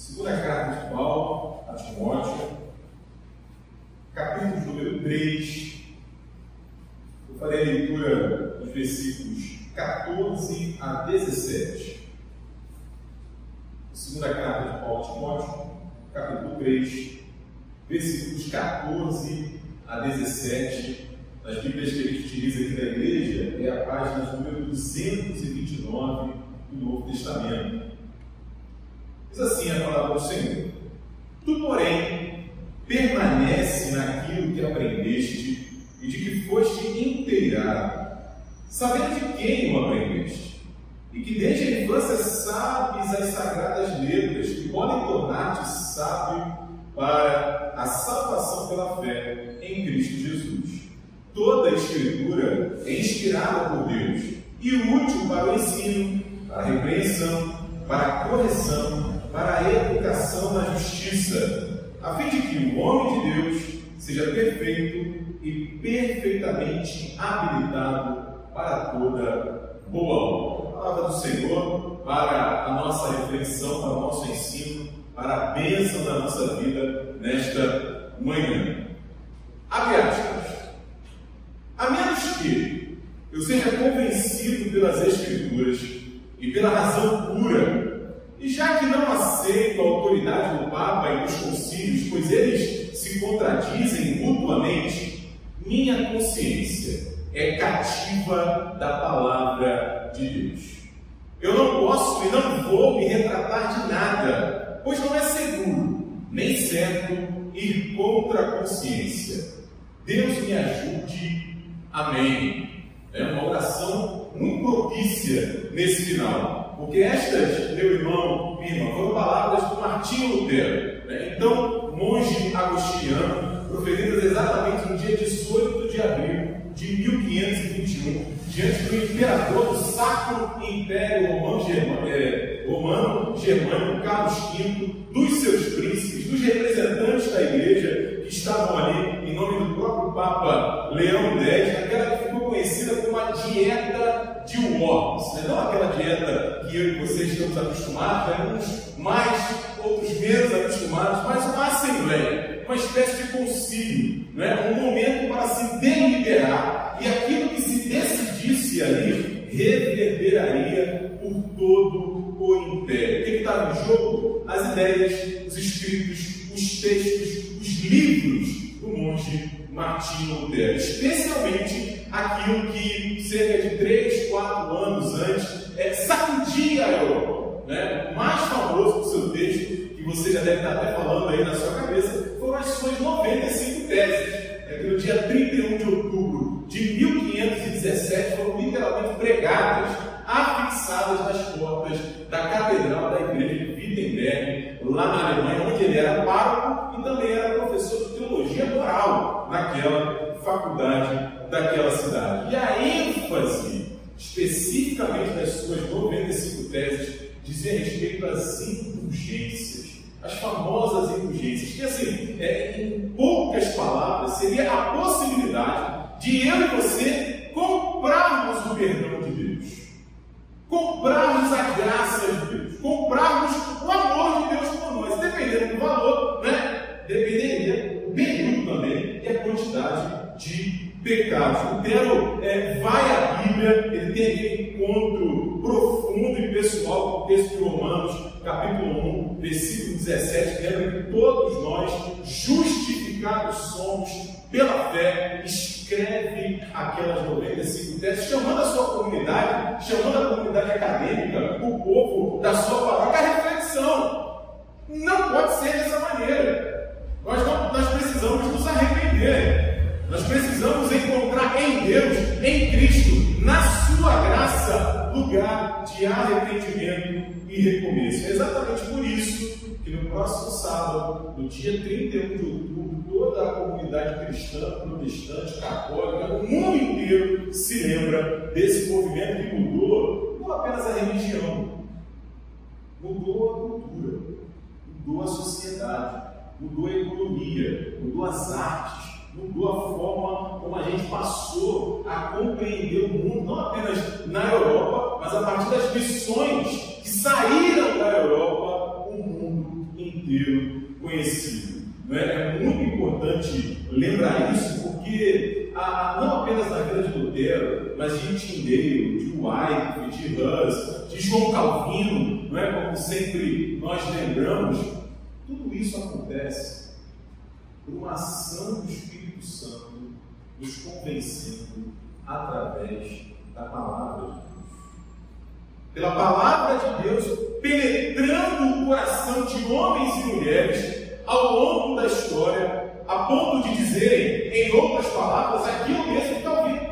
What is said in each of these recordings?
Segunda carta de Paulo a Timóteo, capítulo número 3. Eu farei a leitura dos versículos 14 a 17. Segunda carta de Paulo a Timóteo, capítulo 3, versículos 14 a 17. Nas Bíblias que a gente utiliza aqui na igreja, é a página número 229 do Novo Testamento. Diz assim a palavra do Senhor: Tu, porém, permanece naquilo que aprendeste e de que foste inteirado, sabendo de quem o aprendeste, e que desde a infância sabes as sagradas letras que podem tornar-te sábio para a salvação pela fé em Cristo Jesus. Toda a Escritura é inspirada por Deus e útil para o ensino, para a repreensão, para a correção para a educação na justiça, a fim de que o homem de Deus seja perfeito e perfeitamente habilitado para toda boa obra. Palavra do Senhor para a nossa reflexão, para o nosso ensino, para a bênção da nossa vida nesta manhã. Abre. A menos que eu seja convencido pelas Escrituras e pela razão pura e já que não aceito a autoridade do Papa e dos concílios, pois eles se contradizem mutuamente, minha consciência é cativa da palavra de Deus. Eu não posso e não vou me retratar de nada, pois não é seguro, nem certo ir contra a consciência. Deus me ajude. Amém. É uma oração muito propícia nesse final. Porque estas, meu irmão, minha irmã, foram palavras do Martinho Lutero. Né? Então, monge agostiniano, proferidas exatamente no dia 18 de abril de 1521, diante do imperador do Sacro Império Romano, Germânico, é, Germânico Carlos V, dos seus príncipes, dos representantes da igreja que estavam ali em nome do próprio Papa Leão X, naquela que ficou conhecida como a dieta Worms, né? não aquela dieta que eu e vocês estamos acostumados, né? uns mais, outros menos acostumados, mas uma assembleia, uma espécie de concílio, né? um momento para se deliberar e aquilo que se decidisse ali reverberaria por todo o império. O que estava em jogo? As ideias, os escritos, os textos, os livros do monge Martinho Lutero, especialmente aquilo que cerca de 3, 4 anos antes é, sacudia a Europa. Né? O mais famoso do seu texto, que você já deve estar até falando aí na sua cabeça, foram as suas 95 teses. É que no dia 31 de outubro de 1517 foram literalmente pregadas, afixadas nas portas da Catedral da Igreja de Wittenberg, lá na Alemanha, onde ele era pároco e também era professor de teologia moral naquela faculdade daquela cidade. E a ênfase, especificamente das suas 95 teses, dizia respeito às indulgências, as famosas indulgências, que assim, é, em poucas palavras, seria a possibilidade de eu e você comprarmos o perdão de Deus, comprarmos a graça de Deus, comprarmos o amor de Deus por nós, dependendo do valor, pecados. Lutero é, vai à Bíblia, ele tem aquele encontro profundo e pessoal com o texto de Romanos, capítulo 1, versículo 17, lembra que todos nós, justificados somos pela fé, escreve aquelas 95 teses, chamando a sua comunidade, chamando a comunidade acadêmica, o povo da sua paróquia à reflexão. Não pode ser dessa maneira. Deus, em Cristo, na Sua graça, lugar de arrependimento e recomeço. É exatamente por isso que no próximo sábado, no dia 31 de outubro, toda a comunidade cristã, protestante, católica, o mundo inteiro se lembra desse movimento que mudou não apenas a religião, mudou a cultura, mudou a sociedade, mudou a economia, mudou as artes mudou a forma como a gente passou a compreender o mundo, não apenas na Europa, mas a partir das missões que saíram da Europa, o mundo inteiro conhecido. É? é muito importante lembrar isso, porque a, não apenas na vida de Lutero, mas de Tyndale, de Wycliffe, de Hus, de João Calvino, não é? como sempre nós lembramos, tudo isso acontece por uma ação do Espírito Santo nos convencendo através da palavra de Deus. Pela palavra de Deus penetrando o coração de homens e mulheres ao longo da história, a ponto de dizerem, em outras palavras, aquilo mesmo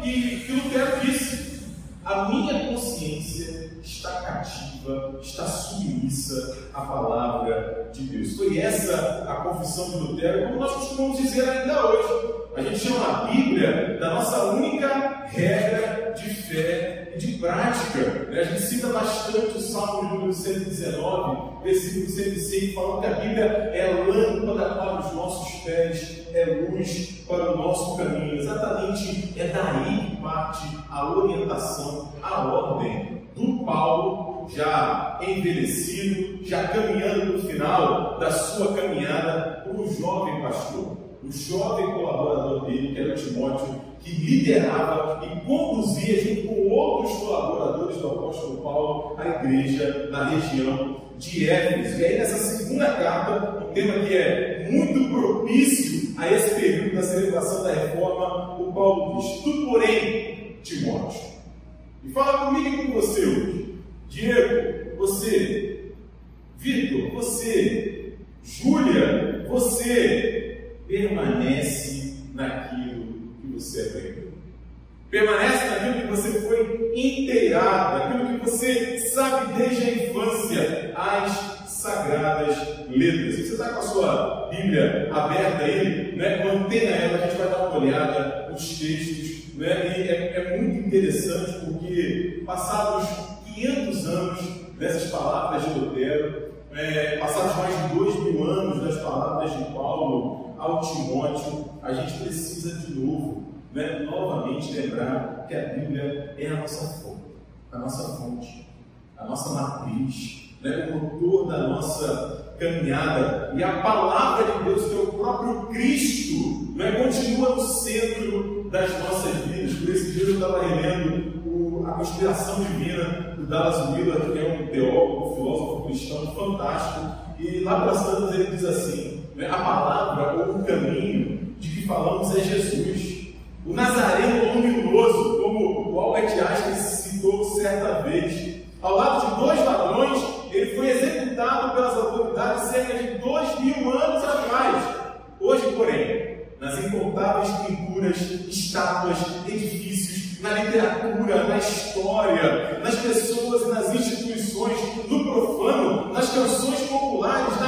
que, que Lutero disse: a minha consciência está cativa, está submissa à palavra de Deus. Foi essa a confissão de Lutero, como nós costumamos dizer ainda hoje. A gente chama a Bíblia da nossa única regra de fé e de prática. Né? A gente cita bastante o Salmo número 119, versículo 105, falando que a Bíblia é lâmpada para os nossos pés, é luz para o nosso caminho. Exatamente é daí que parte a orientação, a ordem do Paulo, já envelhecido, já caminhando no final da sua caminhada como jovem pastor o jovem colaborador dele, que era o Timóteo, que liderava e conduzia, junto com outros colaboradores do apóstolo Paulo, a igreja na região de Éfeso. E aí, nessa segunda carta, um tema que é muito propício a esse período da celebração da reforma, o Paulo diz: Tu, porém, Timóteo. E fala comigo e com você hoje. Diego, você, Vitor, você, Júlia, você, permanece naquilo que você aprendeu. Permanece naquilo que você foi inteirado, naquilo que você sabe desde a infância, as sagradas letras. Se você está com a sua Bíblia aberta aí, né, mantenha ela, a gente vai dar uma olhada nos textos. Né, e é, é muito interessante porque, passados 500 anos dessas palavras de Lutero, é, passados mais de dois mil anos das palavras de Paulo, ao Timóteo, a gente precisa de novo, né, novamente lembrar que a Bíblia é a nossa fonte, a nossa fonte, a nossa matriz, né, o motor da nossa caminhada. E a palavra de Deus, que é o próprio Cristo, né, continua no centro das nossas vidas. Por esse dia eu estava relendo o, a conspiração divina do Dallas Willard, que é um teólogo, um filósofo cristão fantástico. E lá para as tantas ele diz assim? A palavra ou o caminho de que falamos é Jesus. O Nazareno luminoso, como o Albert Einstein citou certa vez, ao lado de dois ladrões, ele foi executado pelas autoridades cerca de dois mil anos atrás. Hoje, porém, nas incontáveis pinturas, estátuas, edifícios, na literatura, na história, nas pessoas e nas instituições, no profano, nas canções populares, na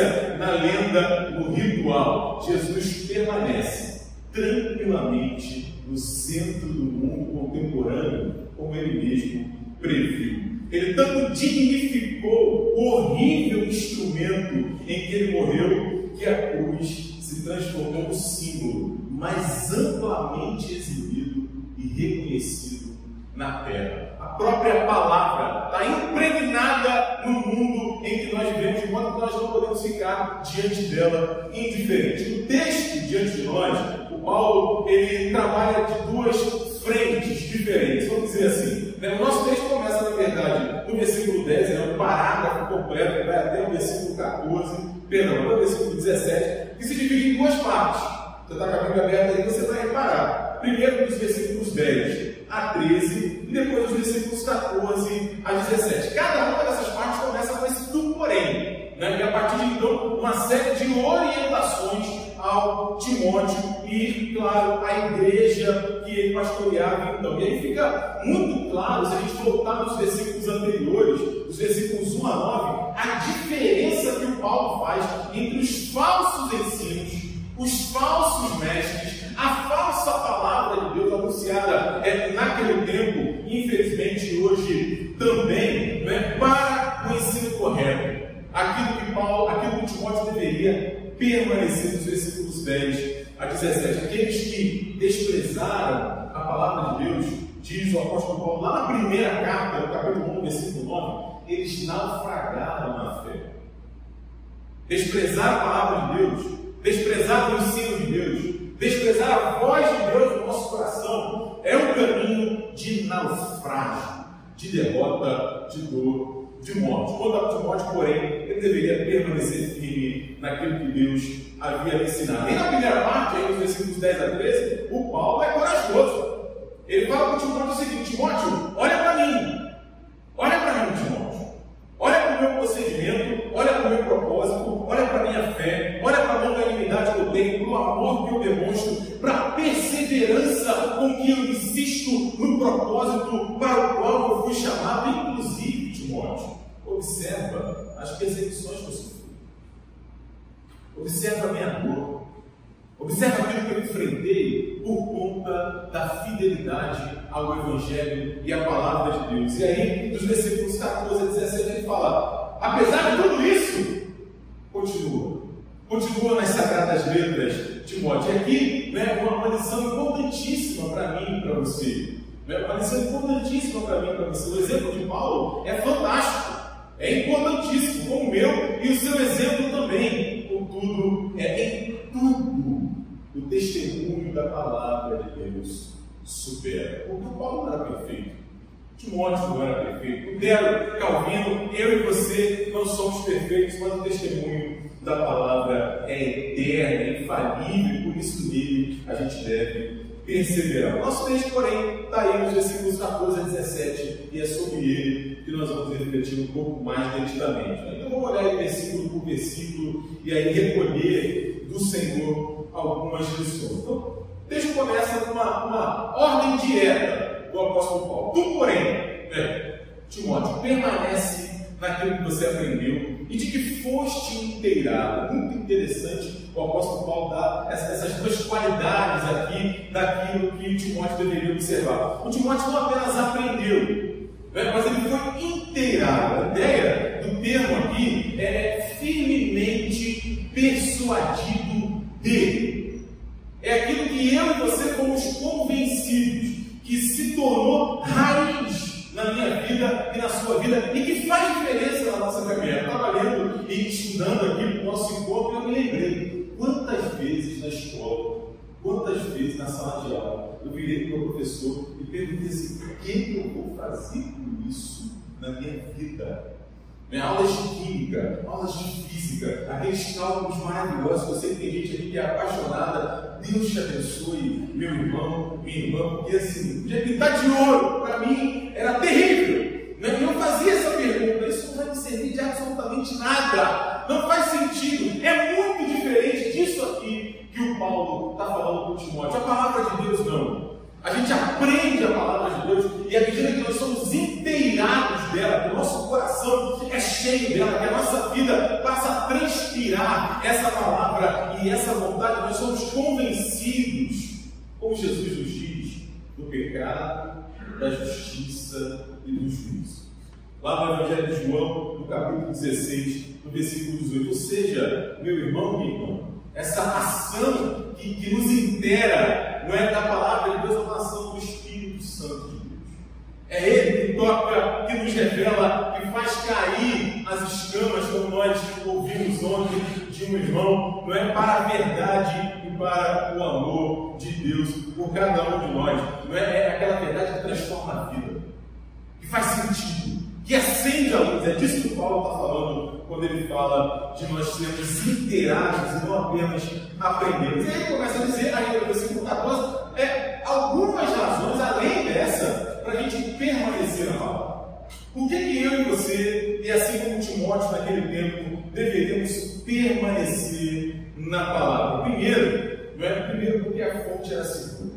controvérsia, na lenda, no ritual. Jesus permanece tranquilamente no centro do mundo contemporâneo, como ele mesmo previu. Ele tanto dignificou o horrível instrumento em que ele morreu, que a cruz se transformou no símbolo mais amplamente exibido e reconhecido na terra. A própria palavra está impregnada no mundo em que nós vivemos, enquanto nós não podemos ficar diante dela indiferente. O texto diante de nós, o Paulo, ele trabalha de duas frentes diferentes, vamos dizer assim. Né? O nosso texto começa, na verdade, no versículo 10, é um parágrafo completo, vai até o versículo 14, perdão, até o versículo 17, que se divide em duas partes. Você está com a Bíblia aberta aí, você vai reparar. Primeiro dos versículos 10 a 13, e depois dos versículos 14 a 17. Cada uma dessas partes começa Né? E a partir de então, uma série de orientações ao Timóteo e, claro, à igreja que ele pastoreava então. E aí fica muito claro, se a gente voltar nos versículos anteriores, os versículos 1 a 9, a diferença que o Paulo faz entre os falsos ensinos, os falsos mestres, a falsa palavra de Deus anunciada é, naquele tempo, infelizmente hoje também, né, para o ensino correto. Aquilo que Paulo, aquilo que Timóteo deveria permanecer nos versículos 10 a 17. Aqueles que desprezaram a palavra de Deus diz o apóstolo Paulo, lá na primeira carta, no capítulo 1, versículo 9, eles naufragaram na fé. Desprezaram a palavra de Deus, desprezaram o ensino de Deus, desprezar a voz de Deus no nosso coração. É um caminho de naufrágio, de derrota, de dor, de morte. Quanto a Timóteo, porém, ele deveria permanecer firme naquilo que Deus havia ensinado. E na primeira parte, aí, nos versículos 10 a 13, o Paulo é corajoso. Ele fala para o Timóteo o seguinte: Timóteo, olha para mim. Olha para mim, Timóteo. Olha para o meu procedimento, olha para o meu propósito, olha para a minha fé, olha para a longanimidade que eu tenho, para o amor que eu demonstro, para a perseverança com que eu insisto no propósito para o qual eu fui chamado, inclusive, Timóteo. Observa as perseguições que eu sofri. Observa a minha dor. Observa aquilo que eu enfrentei por conta da fidelidade ao Evangelho e à palavra de Deus. E aí, dos versículos 14 a 17, ele fala: apesar de tudo isso, continua. Continua nas sagradas letras, Timóteo. E aqui, né, uma lição importantíssima para mim e para você. Né, uma lição importantíssima para mim para você. O exemplo de Paulo é fantástico. É importantíssimo, como o meu e o seu exemplo também. Contudo, é em tudo o testemunho da palavra de Deus supera. Porque o Paulo não era perfeito. Timóteo não era perfeito. Lutero, Calvino, eu e você não somos perfeitos, mas o testemunho da palavra é eterno, é infalível, por isso nele a gente deve perseverar. O nosso texto, porém, está aí nos versículos 14 a 17, e é sobre ele que nós vamos refletir um pouco mais detidamente. Então vamos olhar versículo por versículo e aí recolher do Senhor algumas lições. Então, o texto começa com uma, uma ordem direta do apóstolo Paulo. Tu, porém, né, Timóteo, permanece naquilo que você aprendeu e de que foste inteirado. Muito interessante o apóstolo Paulo dá essas duas qualidades aqui daquilo que Timóteo deveria observar. O Timóteo não apenas aprendeu, né, mas ele foi inteirado. A ideia do termo aqui é firmemente persuadido de. É aquilo que eu e você fomos convencidos que se tornou raiz na minha vida e na sua vida e que faz diferença na nossa caminhada. Estava lendo e estudando aqui para o nosso encontro e eu me lembrei quantas vezes na escola, quantas vezes na sala de aula, eu virei para o professor e perguntei assim: o que eu vou fazer com isso na minha vida? Né? Aulas de química, aulas de física, aqueles cálculos maravilhosos. Eu sei que tem gente aqui que é apaixonada. Deus te abençoe, meu irmão, minha irmã, porque assim, podia pintar de ouro, para mim era terrível. Né? Eu fazia essa pergunta, isso não vai servir de absolutamente nada, não faz sentido, é muito diferente disso aqui que o Paulo está falando com Timóteo. A palavra de Deus não. A gente aprende a palavra de Deus e à medida que nós somos inteirados dela, que o nosso coração é cheio dela, que a nossa vida passa a transpirar essa palavra e essa vontade, nós somos convencidos, como Jesus nos diz, do pecado, da justiça e do juízo. Lá no Evangelho de João, no capítulo 16, no versículo 18. Ou seja, meu irmão, minha irmã, essa ação que, que nos intera, não é da palavra de Deus, é uma ação do Espírito Santo de Deus. É Ele que toca, que nos revela, que faz cair as escamas, como nós ouvimos ontem de um irmão, não é para a verdade e para o amor de Deus por cada um de nós. Não é, é aquela verdade que transforma a vida, que faz sentido, que acende a luz. É disso que o Paulo está falando quando ele fala de nós sermos inteirados e não apenas aprendemos. E aí ele começa a dizer, aí no versículo 14, é, algumas razões além dessa para a gente permanecer na palavra. Por que, que eu e você, e assim como Timóteo naquele tempo, deveríamos permanecer na palavra? Primeiro, não é? Primeiro porque a fonte era segura.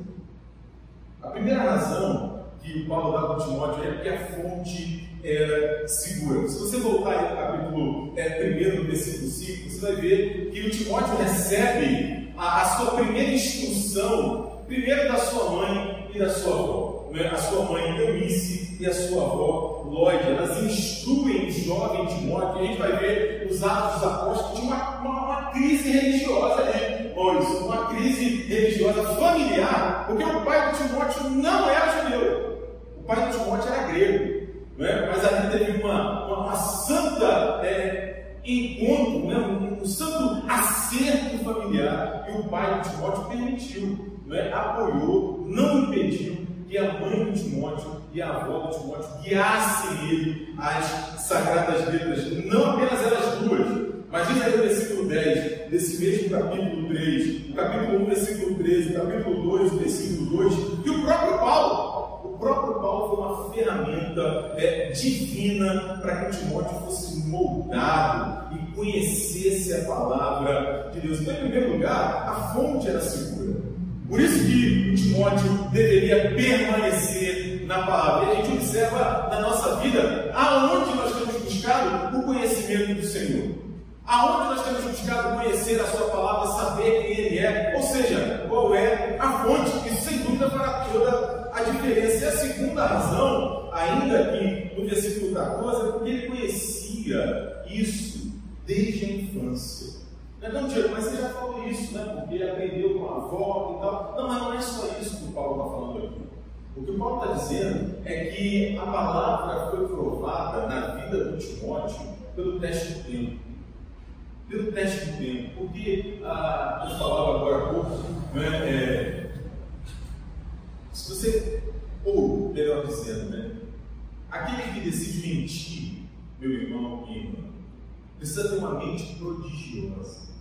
A primeira razão que o Paulo dá para Timóteo é porque a fonte era segura. Se você voltar aí no capítulo é, 1, versículo 5, você vai ver que o Timóteo recebe a, a sua primeira instrução, primeiro da sua mãe e da sua avó. Né? A sua mãe Eunice e a sua avó Lloyd, elas instruem o jovem Timóteo, e a gente vai ver os Atos dos Apóstolos que tinha uma, uma, uma crise religiosa ali, Uma crise religiosa familiar, porque o pai do Timóteo não era judeu. O pai de Timóteo era grego, não é? mas ali teve uma, uma, uma santa é, encontro, né? um, um, santo acerto familiar, e o pai de Timóteo permitiu, não é? apoiou, não impediu que a mãe de Timóteo e a avó de Timóteo guiassem ele às sagradas letras, não apenas elas duas, mas aí no versículo 10, desse mesmo capítulo 3, o capítulo 1, versículo 13, o capítulo 2, versículo 2, que o próprio Paulo, o próprio Paulo foi uma ferramenta é, divina para que Timóteo fosse moldado e conhecesse a palavra de Deus. Então, em primeiro lugar, a fonte era segura. Por isso que Timóteo deveria permanecer na palavra. E a gente observa na nossa vida aonde nós temos buscado o conhecimento do Senhor. Aonde nós temos buscado conhecer a Sua palavra, saber quem Ele é, ou seja, qual é a fonte, isso sem dúvida fará toda a diferença. E a segunda razão, ainda aqui no versículo 14, é porque ele conhecia isso desde a infância. Não, não Diego, mas você já falou isso, né? Porque ele aprendeu com a avó e tal. Não, mas não é só isso que o Paulo está falando aqui. O que o Paulo está dizendo é que a palavra foi provada na vida do Timóteo pelo teste do tempo pelo teste do tempo. Porque, ah, eu falava agora há pouco, né, é, se você, ou melhor dizendo, né, aquele que decide mentir, meu irmão e irmã, precisa ter uma mente prodigiosa.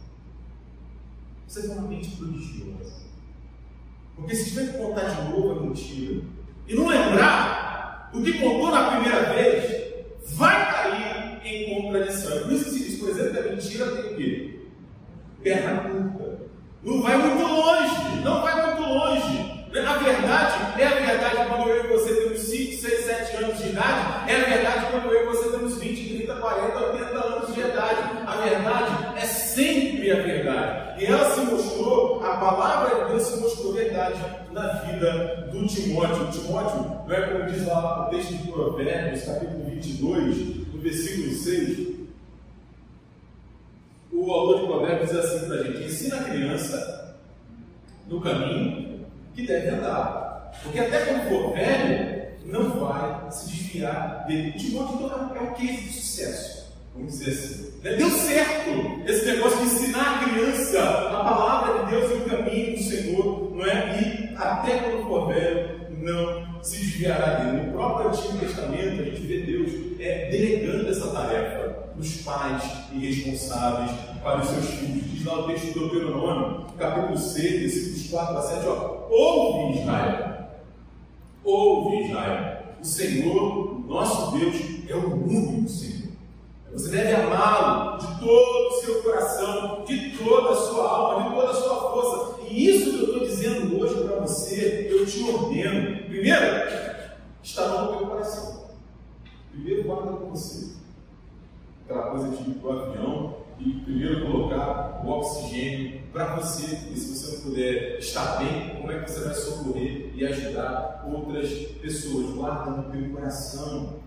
Precisa ter uma mente prodigiosa. Porque se tiver que contar de novo a mentira e não lembrar o que contou na primeira vez, vai cair em contradição. Por isso que por exemplo, que a mentira tem o quê? Perna curta. Não vai muito longe, não vai muito longe. A verdade é a verdade quando eu e você temos 5, 6, 7 anos de idade, é a verdade quando eu e você temos 20, 30, 40, 80 anos de idade. A verdade é sempre a verdade. E ela se mostrou, a palavra de Deus se mostrou verdade na vida do Timóteo. Timóteo, não é como diz lá o texto de Provérbios, capítulo 22, versículo 6, o autor de Provérbios diz assim para a gente: ensina a criança no caminho que deve andar, porque até quando for velho, não vai se desviar dele. Timóteo então, é um case de sucesso, vamos dizer assim. Né? Deu certo esse negócio de ensinar a criança a palavra de Deus e o caminho do Senhor, não é? E até quando for velho, não se desviará dele. No próprio Antigo Testamento, a gente vê Deus é, delegando essa tarefa nos pais irresponsáveis para os seus filhos. Diz lá o texto do Deuteronômio, capítulo 6, versículos 4 a 7, ó, ouve Israel, ouve Israel, o Senhor, o nosso Deus, é o único Senhor. Você deve amá-lo de todo o seu coração, de toda a sua alma, de toda a sua força. E isso que eu estou você, eu te ordeno. Primeiro, está no teu coração. Primeiro, guarda com você. Aquela coisa de ir para o avião e primeiro colocar o oxigênio para você. E se você não puder estar bem, como é que você vai socorrer e ajudar outras pessoas? Guarda no teu coração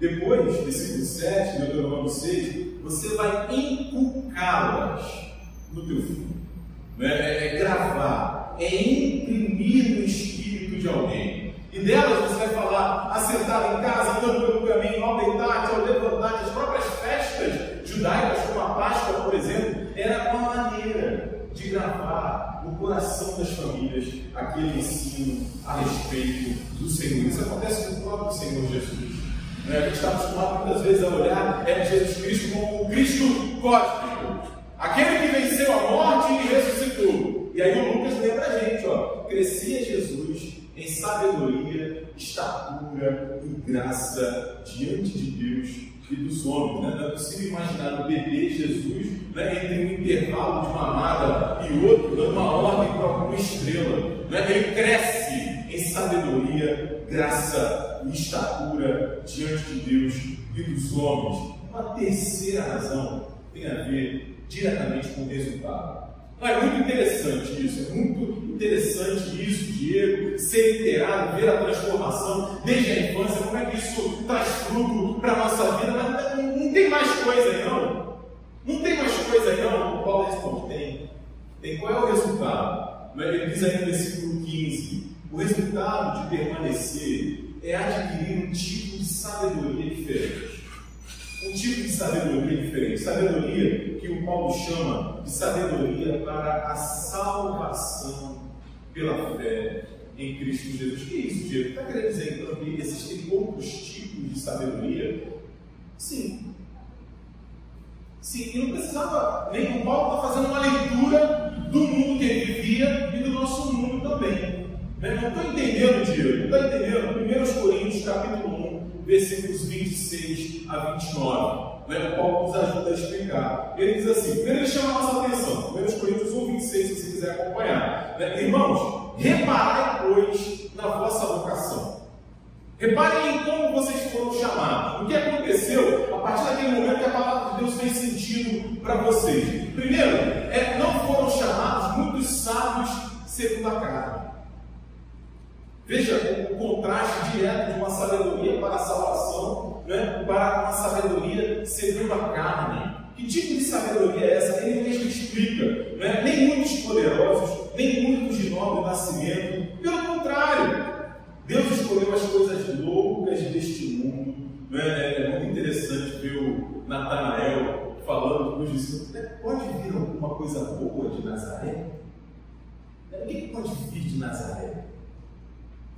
depois, versículo 7, Deuteronômio 6, você vai inculcá-las no teu filho. É, é, é gravar, é imprimir no espírito de alguém. E delas você vai falar, assentado em casa, andando pelo caminho, ao deitar-te, ao levantar-te, as próprias festas judaicas, como a Páscoa, por exemplo, era uma maneira de gravar no coração das famílias aquele ensino a respeito do Senhor. Isso acontece com o próprio Senhor Jesus. Né? A gente está acostumado muitas vezes a olhar é Jesus Cristo como o Cristo cósmico, aquele que venceu a morte e ressuscitou. E aí o Lucas ó, crescia Jesus em sabedoria, estatura e graça diante de Deus e dos homens. Né? Não é possível imaginar o bebê Jesus né, entre um intervalo de mamada e outro, dando uma ordem para uma estrela. Né? Ele cresce em sabedoria, graça e estatura diante de Deus e dos homens. Uma terceira razão tem a ver diretamente com o resultado. É muito interessante isso, é muito interessante isso, Diego, ser inteirado, ver a transformação desde a infância, como é que isso traz fruto para a nossa vida, mas não, tem mais coisa aí não. Não tem mais coisa aí não. Paulo responde, tem. Tem qual é o resultado? Ele diz aí no versículo 15, o resultado de permanecer é adquirir um tipo de sabedoria diferente. Um tipo de sabedoria diferente. Sabedoria que o Paulo chama de sabedoria para a salvação pela fé em Cristo Jesus. Que isso, Diego? Está querendo dizer então que existem outros tipos de sabedoria? Sim. Sim, e não precisava, nem o Paulo está fazendo uma leitura do mundo que ele vivia e do nosso mundo também. Né? Não estou entendendo, Diego, não entendendo? 1 Coríntios, capítulo 1, versículos 26 a 29. Né? Paulo nos ajuda a explicar. Ele diz assim: primeiro ele chama a nossa atenção, 1 Coríntios 1, 26, se você quiser acompanhar. Né? Irmãos, reparem, pois, na vossa vocação. Reparem em como vocês foram chamados. O que aconteceu a partir daquele momento que a palavra de Deus fez sentido para vocês. Primeiro, é, não foram chamados muitos sábios segundo a carne. Veja o contraste direto de uma sabedoria para a salvação né, para uma sabedoria segundo a carne. Que tipo de sabedoria é essa? Ele mesmo explica. Né? Nem muitos poderosos, nem muitos de nobre nascimento. Pelo contrário, Deus escolheu as coisas loucas deste mundo. Né? É, é muito interessante ver o Natanael falando com os discípulos: é, pode vir alguma coisa boa de Nazaré? O que pode vir de Nazaré?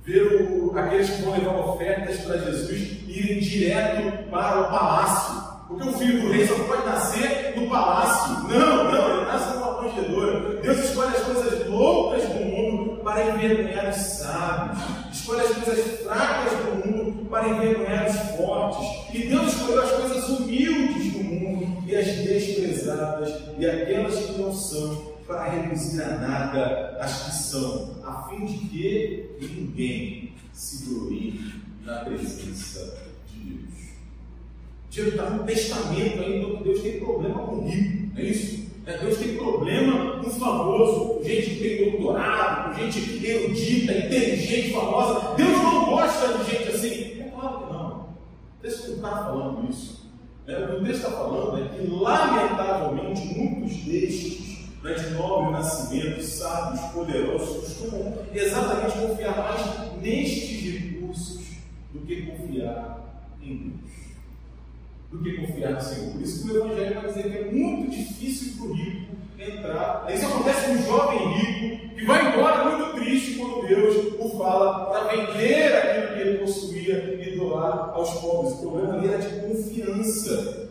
Ver o, aqueles que vão levar ofertas para Jesus irem direto para o palácio. Porque o filho do rei só pode nascer no palácio. Não, não, ele nasce numa manjedoura. Deus escolhe as coisas loucas do mundo para envergonhar os sábios. Escolhe as coisas fracas do mundo para envergonhar os fortes. E Deus escolheu as coisas humildes do mundo e as desprezadas e aquelas que não são para reduzir a nada as que são, a fim de que ninguém se glorie na presença de Deus. Diego está no testamento ainda que Deus tem problema com o rico, não é isso? É, Deus tem problema com famoso, com gente que tem doutorado, com gente erudita, inteligente, famosa. Deus não gosta de gente assim. É claro que não. O texto não está falando isso. É, o que o texto está falando é que, lamentavelmente, muitos destes né, de nobre nascimento, sábios, poderosos, costumam exatamente confiar mais nestes recursos do que confiar em Deus. Do que confiar no Senhor. Por isso que o Evangelho vai dizer que é muito difícil para o rico entrar. Isso acontece com um jovem rico que vai embora muito triste quando Deus o fala para vender aquilo que ele possuía e doar aos pobres. O problema ali era de confiança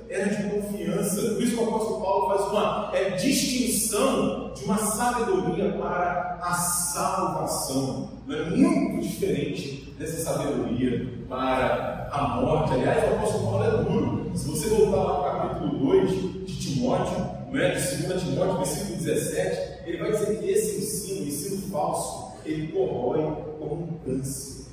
confiança. Por isso que o apóstolo Paulo faz uma é, distinção de uma sabedoria para a salvação. Não é muito diferente dessa sabedoria para a morte. Aliás, o apóstolo Paulo é duro. Se você voltar lá para o capítulo 2 de Timóteo, não é? de 2 Timóteo, versículo 17, ele vai dizer que esse ensino, ensino falso, ele corrói como um câncer,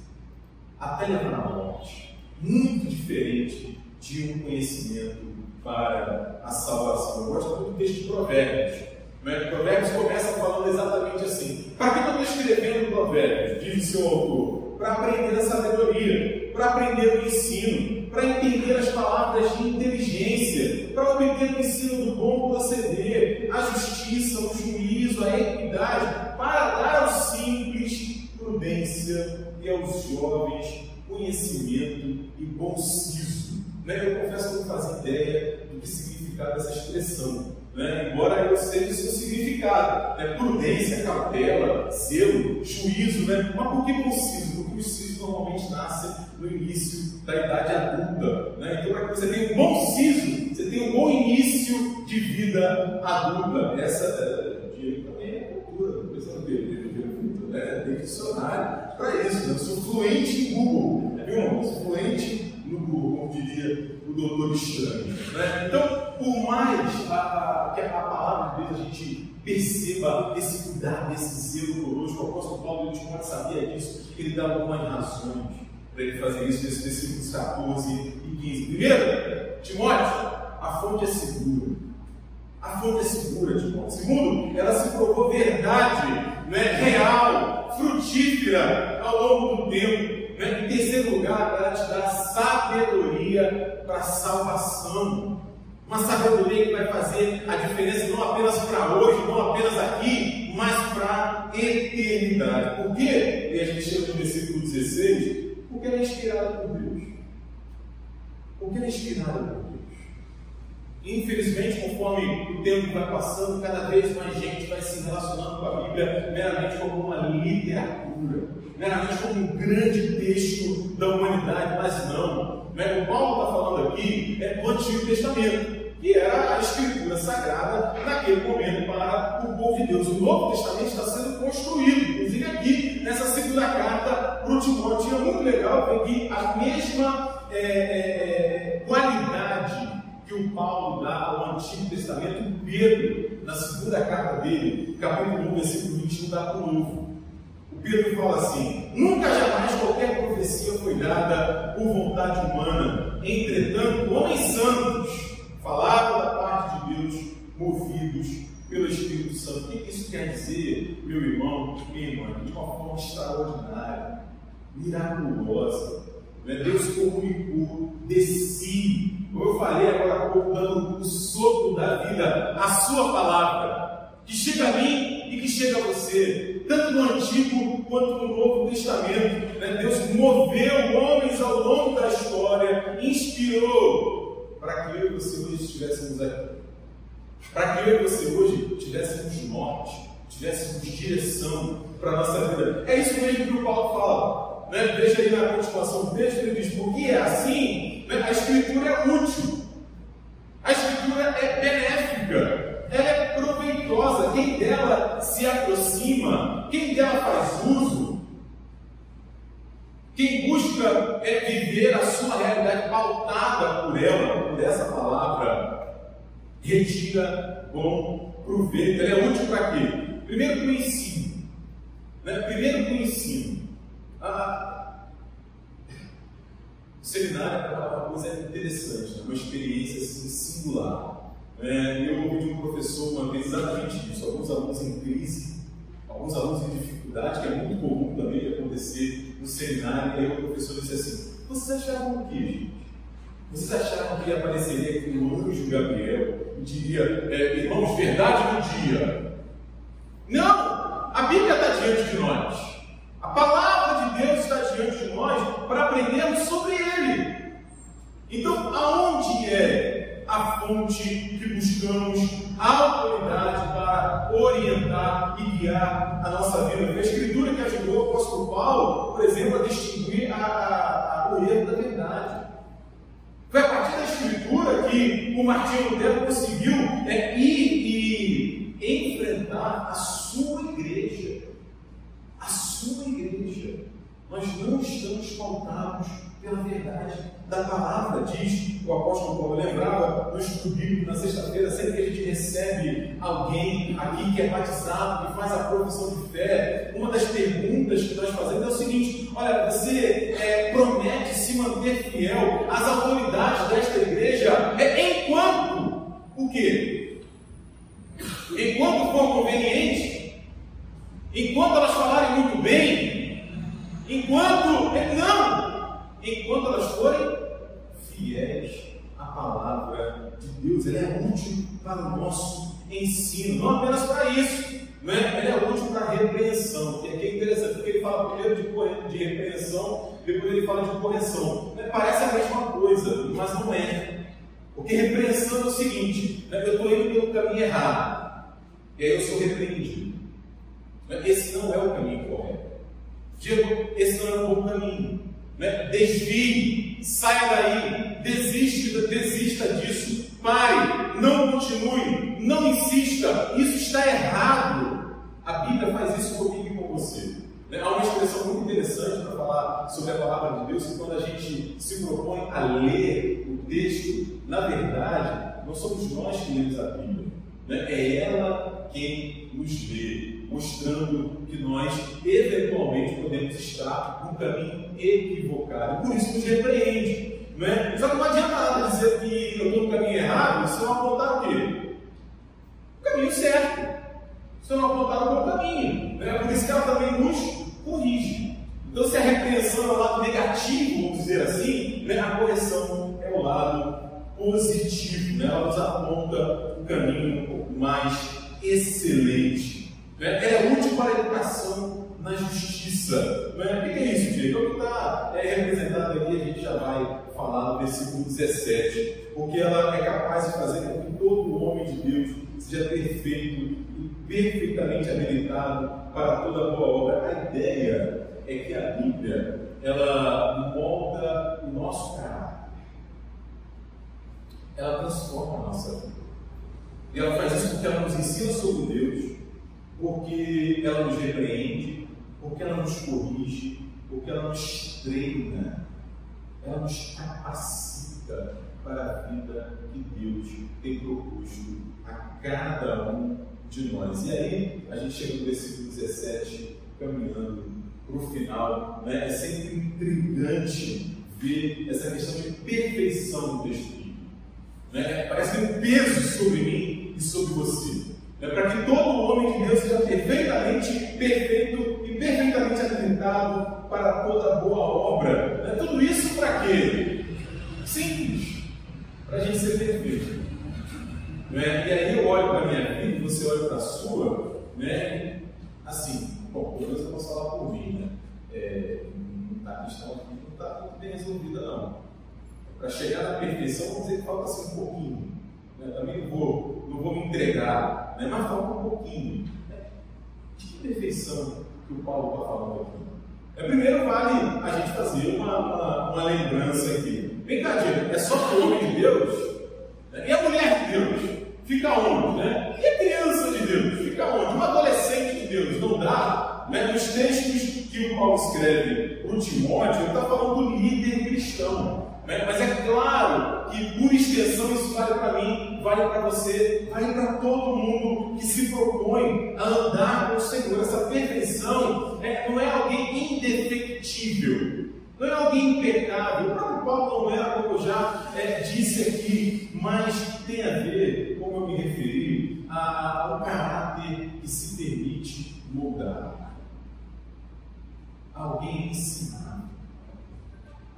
até levar à morte. Muito diferente de um conhecimento para a salvação. Eu gosto muito do texto de Provérbios. Né? Provérbios começa falando exatamente assim: para que estou escrevendo Provérbios? Diz o seu autor. Para aprender a sabedoria, para aprender o ensino, para entender as palavras de inteligência, para obter o ensino do bom proceder, a justiça, o juízo, a equidade, para dar aos simples prudência e aos jovens conhecimento e bom siso né? Eu confesso que não fazia ideia do que significava essa expressão. Né? Embora eu seja o seu significado, né? prudência, cautela, zelo, juízo, né? mas por que conciso? Porque os sisos normalmente nascem no início da idade adulta. Né? Então, para que você tenha um bom siso, você tenha um bom início de vida adulta. Essa uh, também é cultura, o pessoal dele, né? tem dicionário para isso. Né? Eu sou fluente em Google, viu? Eu sou fluente no Google, como diria o doutor Estranho. Né? Então, por mais a, a, que a palavra de Deus a gente perceba esse cuidado, esse zelo conosco, o apóstolo Paulo de pode sabia disso, ele dá algumas razões para ele fazer isso nesses versículos 14 e 15. Primeiro, Timóteo, a fonte é segura. A fonte é segura, Timóteo. Segundo, ela se provou verdade, né, real, frutífera ao longo do tempo. Né? Em terceiro lugar, ela te dá sabedoria para salvação. Uma sabedoria que vai fazer a diferença não apenas para hoje, não apenas aqui, mas para a eternidade. Por quê? E a gente chega no versículo 16, Porque ela é inspirada por Deus. Porque ela é inspirada por Deus. Infelizmente, conforme o tempo vai passando, cada vez mais gente vai se relacionando com a Bíblia meramente como uma literatura, meramente como um grande texto da humanidade, mas não. Né? O Paulo está falando aqui é do Antigo Testamento que era a escritura sagrada naquele momento para o povo de Deus. O Novo Testamento está sendo construído, inclusive aqui nessa segunda carta para o Timóteo. É muito legal ver que a mesma é, é, qualidade que o Paulo dá ao Antigo Testamento, o Pedro, na segunda carta dele, capítulo 1, versículo 21, dá para o Novo. Pedro fala assim: Nunca jamais qualquer profecia foi dada por vontade humana, entretanto, homens santos falaram da parte de Deus, movidos pelo Espírito Santo. O que isso quer dizer, meu irmão, minha irmã? De uma forma extraordinária, miraculosa. Né? Deus comunicou de si como eu falei agora dando o sopro da vida, a sua palavra, que chega a mim e que chega a você, tanto no Antigo quanto no Novo Testamento. Né? Deus moveu homens ao longo da história, inspirou para que eu e você hoje estivéssemos aqui. Para que eu e você hoje tivéssemos norte, tivéssemos direção para a nossa vida. É isso mesmo que o Paulo fala. Né? Veja aí na continuação do texto, ele diz: porque é assim a escritura é útil. A escritura é benéfica. Ela é proveitosa. Quem dela se aproxima, quem dela faz uso, quem busca é viver a sua realidade pautada por ela, por essa palavra, retira bom proveito. Ela é útil para quê? Primeiro para o ensino. Né? Primeiro para o ensino. Ah, seminário é uma coisa interessante, né? uma experiência assim, singular. É, eu ouvi de um professor uma vez exatamente isso: alguns alunos em crise, alguns alunos em dificuldade, que é muito comum também acontecer no seminário. E aí o professor disse assim: Vocês achavam o que, gente? Vocês achavam que apareceria aqui o anjo Gabriel e diria, é, irmãos, verdade no dia? Não! A Bíblia está diante de nós. A palavra de Deus está diante de nós para aprendermos sobre Ele. Então, aonde é a fonte que buscamos a autoridade para orientar e guiar a nossa vida? A Escritura que ajudou o apóstolo Paulo, por exemplo, a distinguir a, a, a, da verdade. Foi a partir da Escritura que o Martinho Lutero conseguiu é, ir e enfrentar a sua igreja sua igreja. Nós não estamos pautados pela verdade da palavra, diz o apóstolo Paulo. Lembrava no estudo bíblico na sexta-feira, sempre que a gente recebe alguém aqui que é batizado, que faz a profissão de fé, uma das perguntas que nós fazemos é o seguinte: olha, você é, se manter fiel às autoridades desta igreja é, enquanto o quê? Enquanto for conveniente Enquanto elas falarem muito bem, enquanto. Não! Enquanto elas forem fiéis à palavra de Deus, ela é útil para o nosso ensino, não apenas correção. Né? Parece a mesma coisa, mas não é. Porque repreensão é o seguinte: né? eu estou indo pelo caminho errado, e aí eu sou repreendido. Esse não é o caminho correto. Diego, esse não é o bom caminho. Né? Desvie, saia daí, desiste, desista disso, pare, não continue, não insista, isso está errado. A Bíblia faz isso comigo e com você. Né? Há uma expressão muito interessante para falar sobre a palavra de Deus, que quando a gente se propõe a ler o texto, na verdade, não somos nós que lemos a Bíblia, né? é ela quem nos lê mostrando que nós eventualmente podemos estar num caminho equivocado. Por isso nos repreende. Não é? Só que não adianta nada dizer que eu estou no caminho errado se eu apontar o quê? O caminho certo. Se eu não apontar o bom caminho. É por isso que ela também nos corrige. Então, se a repreensão é o lado negativo, vamos dizer assim, né, a correção é o lado positivo. Né? Ela nos aponta o caminho um pouco mais excelente. Ela é útil para a educação na justiça. Não é? O que é isso, Diego? É o que está representado aqui, a gente já vai falar no versículo 17. Porque ela é capaz de fazer com que todo homem de Deus seja perfeito e perfeitamente habilitado para toda boa obra. A ideia é que a Bíblia ela molda o nosso caráter. Ela transforma a nossa vida. E ela faz isso porque ela nos ensina sobre Deus, porque ela nos repreende, porque ela nos corrige, porque ela nos treina, ela nos capacita para a vida que Deus tem proposto a cada um de nós. E aí, a gente chega no versículo 17, caminhando para o final. Né? É sempre intrigante ver essa questão de perfeição do texto né? Parece um peso sobre mim e sobre você. Né? Para que todo homem de Deus seja perfeitamente perfeito e perfeitamente habilitado para toda boa obra. Né? Tudo isso para quê? Simples. Para a gente ser perfeito. Né? E aí eu olho para a minha vida você olha para a sua, né? assim, bom, pelo menos eu posso falar por mim, né? É, a questão aqui não está muito bem resolvida não. Para chegar na perfeição, vamos dizer que falta assim um pouquinho. Né? Também não vou, não vou me entregar, né? mas falta um pouquinho. Né? Que perfeição que o Paulo está falando aqui? É, primeiro vale a gente fazer uma, uma, uma lembrança aqui. Diego, é só o homem de Deus? Né? E a mulher de Deus? Fica onde? Né? E a criança de Deus? Fica onde? Um adolescente de Deus? Não dá? Né? Nos textos que o Paulo escreve para o Timóteo, ele está falando do líder cristão. Né? Mas é claro que, por extensão, isso vale para mim, vale para você, vale para todo mundo que se propõe a andar com o Senhor. Essa perfeição é, não é alguém indefectível, não é alguém impecável. O próprio Paulo não era, como eu já é, disse aqui, mas tem a ver, como eu me referi, ao caráter que se permite moldar. Alguém ensinar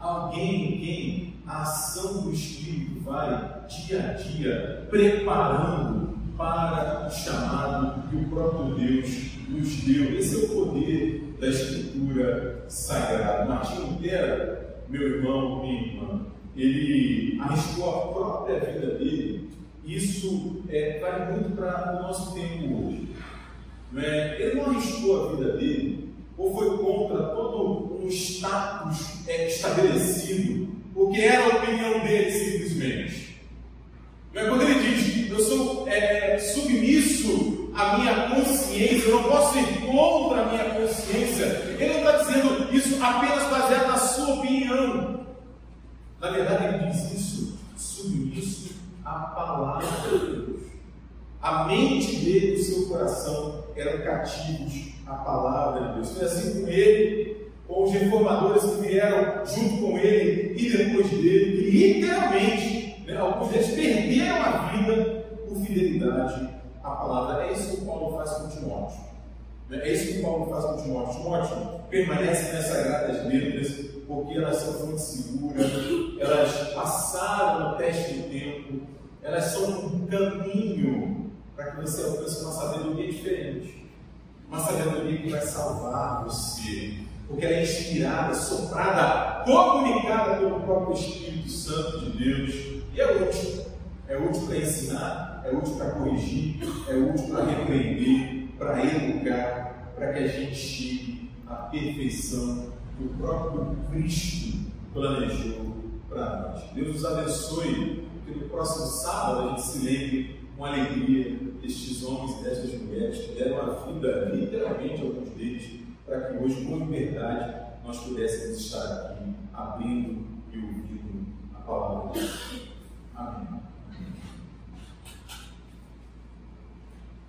alguém em quem a ação do Espírito vai dia a dia preparando para o chamado que o próprio Deus nos deu. Esse é o poder da Escritura Sagrada. Martinho Lutero, meu irmão, minha irmã, ele arriscou a própria vida dele. Isso é, vale muito para o nosso tempo hoje. Não é? Ele não arriscou a vida dele ou foi contra todo um status é, estabelecido, porque era a opinião dele simplesmente. Mas quando ele diz, eu sou é, submisso à minha consciência, eu não posso ir contra a minha consciência, ele não está dizendo isso apenas baseado na sua opinião. Na verdade, ele diz isso submisso à palavra de Deus. A mente dele e o seu coração eram cativos à palavra de Deus. Foi assim com ele, com os reformadores que vieram junto com ele e depois dele, que literalmente, né, alguns deles perderam a vida por fidelidade à palavra. É isso que o Paulo faz com Timóteo. Né? É isso que o Paulo faz com Timóteo. Timóteo permanece nessas sagradas letras porque elas são fonte segura, elas passaram no teste do tempo, elas são um caminho para que você alcance uma sabedoria diferente. Uma sabedoria que vai salvar você. Porque ela é inspirada, soprada, comunicada pelo próprio Espírito Santo de Deus. E é útil. É útil para ensinar, é útil para corrigir, é útil para repreender, para educar, para que a gente chegue à perfeição que o próprio Cristo planejou para nós. Deus nos abençoe, que no próximo sábado a gente se lembre com alegria destes homens e destas mulheres que deram a vida, literalmente, alguns deles, para que hoje, com liberdade, nós pudéssemos estar aqui abrindo e ouvindo a palavra de Deus.